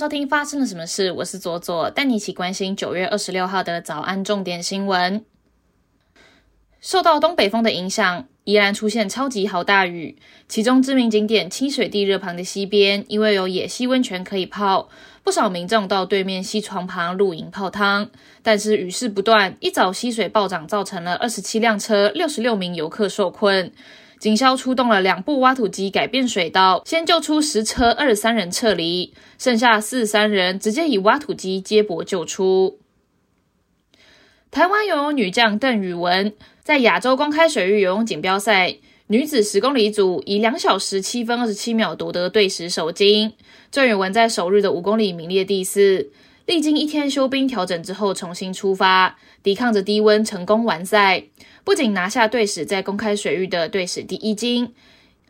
收听发生了什么事？我是左左，带你一起关心九月二十六号的早安重点新闻。受到东北风的影响，依然出现超级豪大雨。其中知名景点清水地热旁的溪边，因为有野溪温泉可以泡，不少民众到对面溪床旁露营泡汤。但是雨势不断，一早溪水暴涨，造成了二十七辆车、六十六名游客受困。警消出动了两部挖土机改变水道，先救出十车二十三人撤离，剩下四十三人直接以挖土机接驳救出。台湾游泳女将邓宇文在亚洲公开水域游泳锦标赛女子十公里组以两小时七分二十七秒夺得队史首金。郑宇文在首日的五公里名列第四，历经一天休兵调整之后重新出发，抵抗着低温成功完赛。不仅拿下队史在公开水域的队史第一金，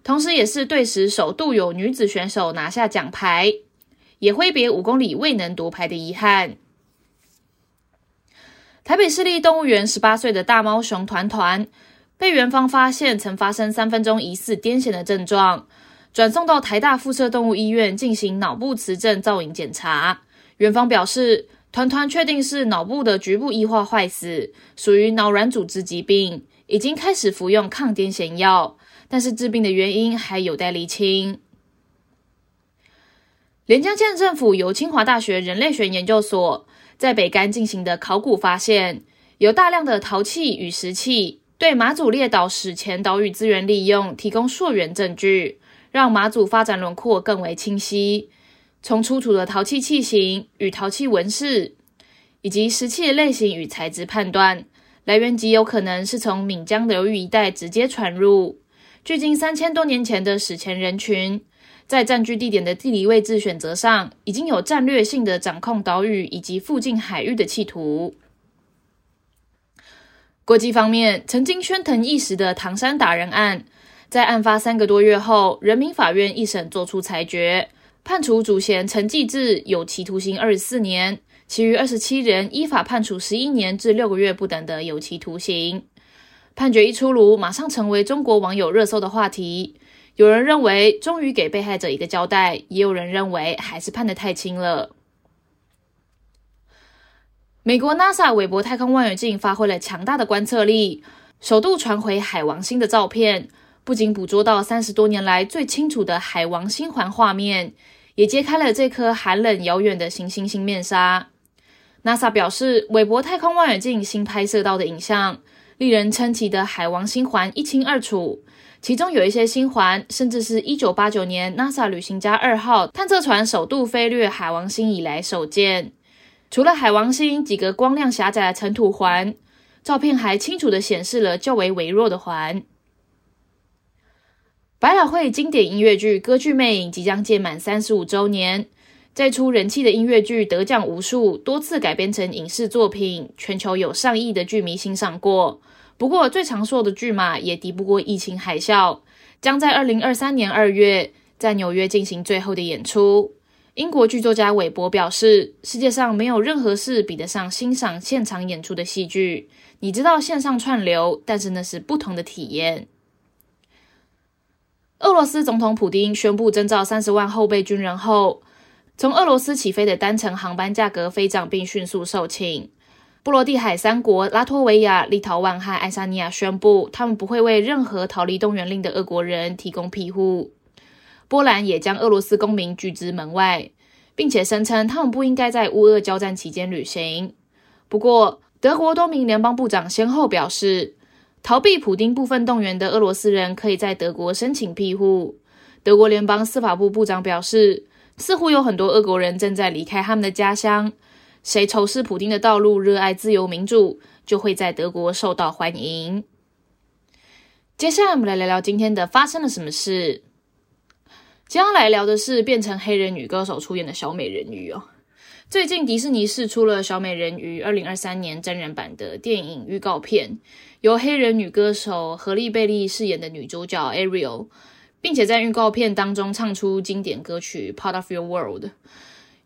同时也是队史首度有女子选手拿下奖牌，也挥别五公里未能夺牌的遗憾。台北市立动物园十八岁的大猫熊团团被园方发现曾发生三分钟疑似癫痫的症状，转送到台大附设动物医院进行脑部磁振造影检查，园方表示。团团确定是脑部的局部异化坏死，属于脑软组织疾病，已经开始服用抗癫痫药，但是治病的原因还有待厘清。连江县政府由清华大学人类学研究所在北干进行的考古发现，有大量的陶器与石器，对马祖列岛史前岛屿资源利用提供溯源证据，让马祖发展轮廓更为清晰。从出土的陶器器型与陶器纹饰，以及石器的类型与材质判断，来源极有可能是从闽江流域一带直接传入。距今三千多年前的史前人群，在占据地点的地理位置选择上，已经有战略性的掌控岛屿以及附近海域的企图。国际方面，曾经喧腾一时的唐山打人案，在案发三个多月后，人民法院一审作出裁决。判处主嫌陈继志有期徒刑二十四年，其余二十七人依法判处十一年至六个月不等的有期徒刑。判决一出炉，马上成为中国网友热搜的话题。有人认为终于给被害者一个交代，也有人认为还是判得太轻了。美国 NASA 韦伯太空望远镜发挥了强大的观测力，首度传回海王星的照片。不仅捕捉到三十多年来最清楚的海王星环画面，也揭开了这颗寒冷遥远的行星星面纱。NASA 表示，韦伯太空望远镜新拍摄到的影像，令人称奇的海王星环一清二楚。其中有一些星环，甚至是一九八九年 NASA 旅行家二号探测船首度飞掠海王星以来首见。除了海王星几个光亮狭窄的尘土环，照片还清楚地显示了较为微弱的环。百老汇经典音乐剧《歌剧魅影》即将届满三十五周年，再出人气的音乐剧得奖无数，多次改编成影视作品，全球有上亿的剧迷欣赏过。不过，最长寿的剧码也敌不过疫情海啸，将在二零二三年二月在纽约进行最后的演出。英国剧作家韦伯表示：“世界上没有任何事比得上欣赏现场演出的戏剧。你知道线上串流，但是那是不同的体验。”俄罗斯总统普京宣布征召三十万后备军人后，从俄罗斯起飞的单程航班价格飞涨，并迅速售罄。波罗的海三国拉脱维亚、立陶宛和爱沙尼亚宣布，他们不会为任何逃离动员令的俄国人提供庇护。波兰也将俄罗斯公民拒之门外，并且声称他们不应该在乌俄交战期间旅行。不过，德国多名联邦部长先后表示。逃避普丁部分动员的俄罗斯人可以在德国申请庇护。德国联邦司法部部长表示，似乎有很多俄国人正在离开他们的家乡。谁仇视普丁的道路，热爱自由民主，就会在德国受到欢迎。接下来，我们来聊聊今天的发生了什么事。接下来聊的是变成黑人女歌手出演的小美人鱼哦。最近迪士尼试出了小美人鱼二零二三年真人版的电影预告片。由黑人女歌手何丽贝利饰演的女主角 Ariel，并且在预告片当中唱出经典歌曲《Part of Your World》。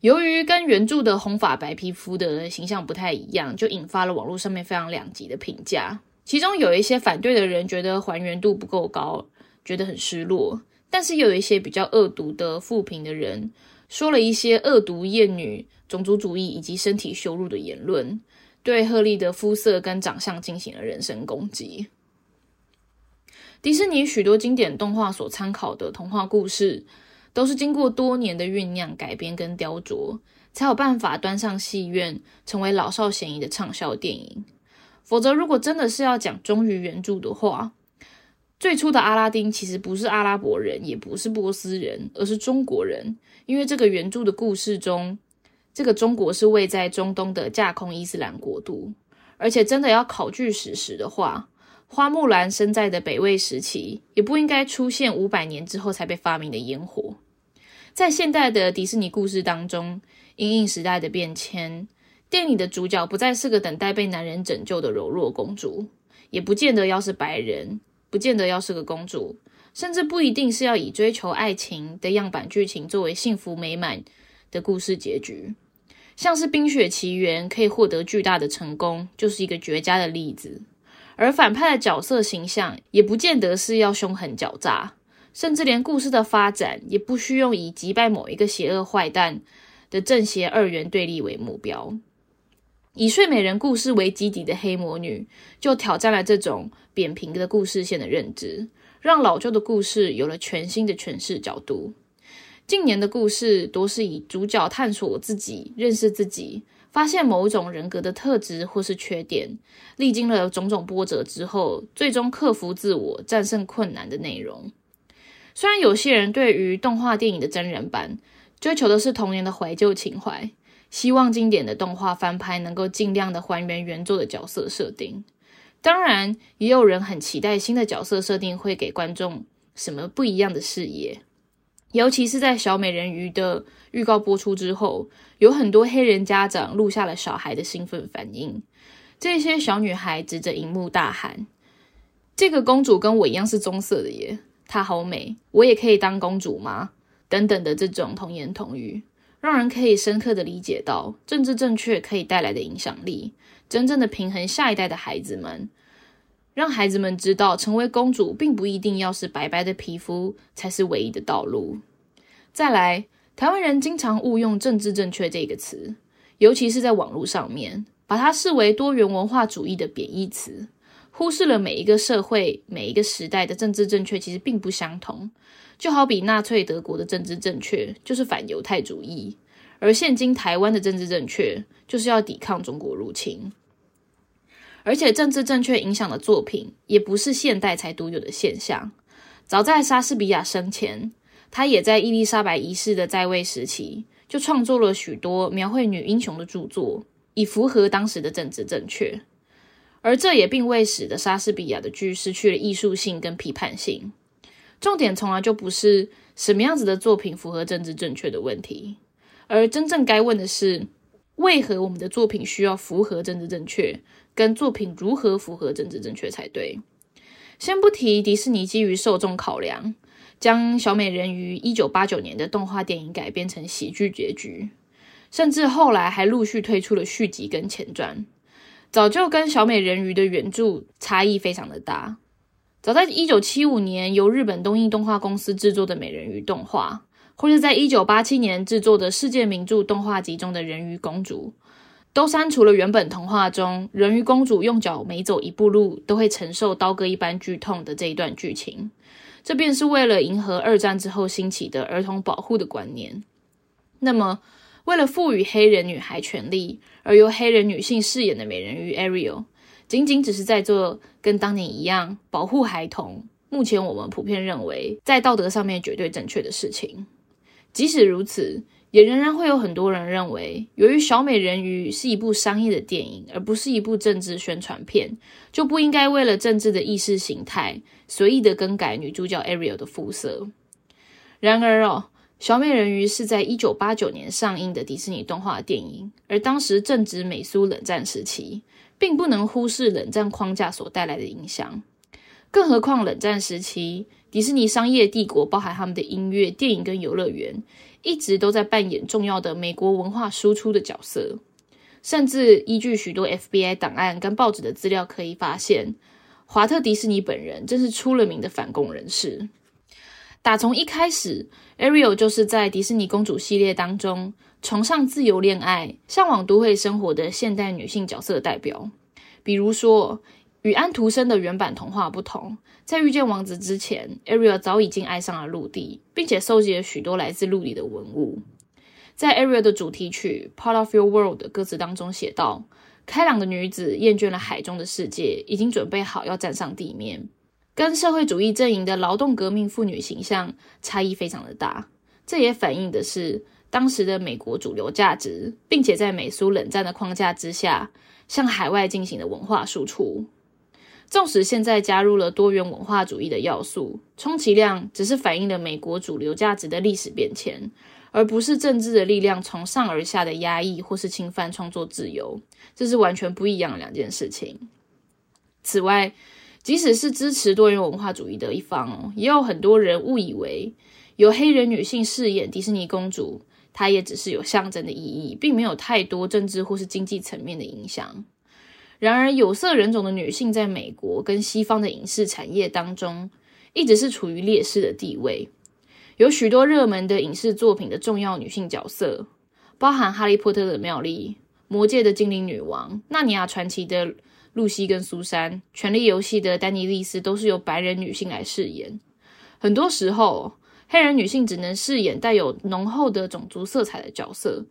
由于跟原著的红发白皮肤的形象不太一样，就引发了网络上面非常两极的评价。其中有一些反对的人觉得还原度不够高，觉得很失落；但是有一些比较恶毒的负评的人说了一些恶毒厌女、种族主义以及身体羞辱的言论，对赫利的肤色跟长相进行了人身攻击。迪士尼许多经典动画所参考的童话故事，都是经过多年的酝酿、改编跟雕琢，才有办法端上戏院，成为老少咸宜的畅销电影。否则，如果真的是要讲忠于原著的话，最初的阿拉丁其实不是阿拉伯人，也不是波斯人，而是中国人。因为这个原著的故事中，这个中国是位在中东的架空伊斯兰国度，而且真的要考据史实的话。花木兰生在的北魏时期，也不应该出现五百年之后才被发明的烟火。在现代的迪士尼故事当中，因应时代的变迁，电影的主角不再是个等待被男人拯救的柔弱公主，也不见得要是白人，不见得要是个公主，甚至不一定是要以追求爱情的样板剧情作为幸福美满的故事结局。像是《冰雪奇缘》可以获得巨大的成功，就是一个绝佳的例子。而反派的角色形象也不见得是要凶狠狡诈，甚至连故事的发展也不需用以击败某一个邪恶坏蛋的正邪二元对立为目标。以睡美人故事为基底的黑魔女就挑战了这种扁平的故事线的认知，让老旧的故事有了全新的诠释角度。近年的故事多是以主角探索自己、认识自己。发现某种人格的特质或是缺点，历经了种种波折之后，最终克服自我、战胜困难的内容。虽然有些人对于动画电影的真人版追求的是童年的怀旧情怀，希望经典的动画翻拍能够尽量的还原原作的角色设定。当然，也有人很期待新的角色设定会给观众什么不一样的视野。尤其是在小美人鱼的预告播出之后，有很多黑人家长录下了小孩的兴奋反应。这些小女孩指着荧幕大喊：“这个公主跟我一样是棕色的耶，她好美，我也可以当公主吗？”等等的这种童言童语，让人可以深刻的理解到政治正确可以带来的影响力，真正的平衡下一代的孩子们，让孩子们知道成为公主并不一定要是白白的皮肤才是唯一的道路。再来，台湾人经常误用“政治正确”这个词，尤其是在网络上面，把它视为多元文化主义的贬义词，忽视了每一个社会、每一个时代的政治正确其实并不相同。就好比纳粹德国的政治正确就是反犹太主义，而现今台湾的政治正确就是要抵抗中国入侵。而且，政治正确影响的作品也不是现代才独有的现象，早在莎士比亚生前。他也在伊丽莎白一世的在位时期，就创作了许多描绘女英雄的著作，以符合当时的政治正确。而这也并未使得莎士比亚的剧失去了艺术性跟批判性。重点从来就不是什么样子的作品符合政治正确的问题，而真正该问的是，为何我们的作品需要符合政治正确，跟作品如何符合政治正确才对。先不提迪士尼基于受众考量。将小美人鱼一九八九年的动画电影改编成喜剧结局，甚至后来还陆续推出了续集跟前传，早就跟小美人鱼的原著差异非常的大。早在一九七五年由日本东映动画公司制作的美人鱼动画，或是在一九八七年制作的世界名著动画集中的人鱼公主，都删除了原本童话中人鱼公主用脚每走一步路都会承受刀割一般剧痛的这一段剧情。这便是为了迎合二战之后兴起的儿童保护的观念。那么，为了赋予黑人女孩权利而由黑人女性饰演的美人鱼 Ariel，仅仅只是在做跟当年一样保护孩童。目前我们普遍认为在道德上面绝对正确的事情。即使如此。也仍然会有很多人认为，由于《小美人鱼》是一部商业的电影，而不是一部政治宣传片，就不应该为了政治的意识形态随意的更改女主角 Ariel 的肤色。然而哦，《小美人鱼》是在一九八九年上映的迪士尼动画电影，而当时正值美苏冷战时期，并不能忽视冷战框架所带来的影响。更何况冷战时期，迪士尼商业帝国包含他们的音乐、电影跟游乐园。一直都在扮演重要的美国文化输出的角色，甚至依据许多 FBI 档案跟报纸的资料，可以发现，华特迪士尼本人真是出了名的反共人士。打从一开始，Ariel 就是在迪士尼公主系列当中崇尚自由恋爱、向往都会生活的现代女性角色代表。比如说，与安徒生的原版童话不同，在遇见王子之前，Ariel 早已经爱上了陆地，并且收集了许多来自陆地的文物。在 Ariel 的主题曲《Part of Your World》的歌词当中写道：“开朗的女子厌倦了海中的世界，已经准备好要站上地面。”跟社会主义阵营的劳动革命妇女形象差异非常的大，这也反映的是当时的美国主流价值，并且在美苏冷战的框架之下向海外进行的文化输出。纵使现在加入了多元文化主义的要素，充其量只是反映了美国主流价值的历史变迁，而不是政治的力量从上而下的压抑或是侵犯创作自由，这是完全不一样的两件事情。此外，即使是支持多元文化主义的一方，也有很多人误以为有黑人女性饰演迪士尼公主，它也只是有象征的意义，并没有太多政治或是经济层面的影响。然而，有色人种的女性在美国跟西方的影视产业当中，一直是处于劣势的地位。有许多热门的影视作品的重要女性角色，包含《哈利波特》的妙丽、《魔戒》的精灵女王、《纳尼亚传奇》的。露西跟苏珊，《权力游戏》的丹尼莉丝都是由白人女性来饰演。很多时候，黑人女性只能饰演带有浓厚的种族色彩的角色，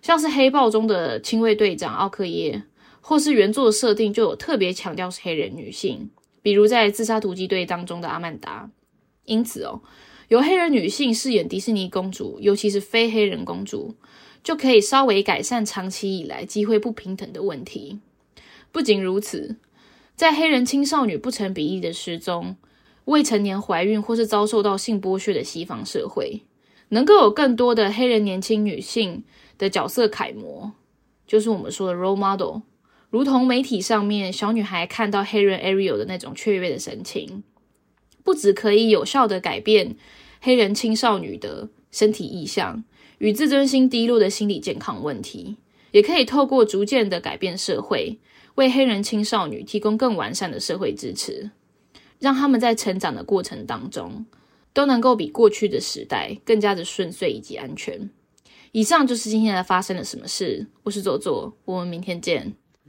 像是《黑豹》中的亲卫队长奥克耶，或是原作设定就有特别强调是黑人女性，比如在《自杀突击队》当中的阿曼达。因此哦，由黑人女性饰演迪士尼公主，尤其是非黑人公主，就可以稍微改善长期以来机会不平等的问题。不仅如此，在黑人青少女不成比例的失踪、未成年怀孕或是遭受到性剥削的西方社会，能够有更多的黑人年轻女性的角色楷模，就是我们说的 role model，如同媒体上面小女孩看到黑人 Ariel 的那种雀跃的神情，不只可以有效的改变黑人青少女的身体意向与自尊心低落的心理健康问题，也可以透过逐渐的改变社会。为黑人青少女提供更完善的社会支持，让他们在成长的过程当中都能够比过去的时代更加的顺遂以及安全。以上就是今天的发生了什么事。我是左左，我们明天见。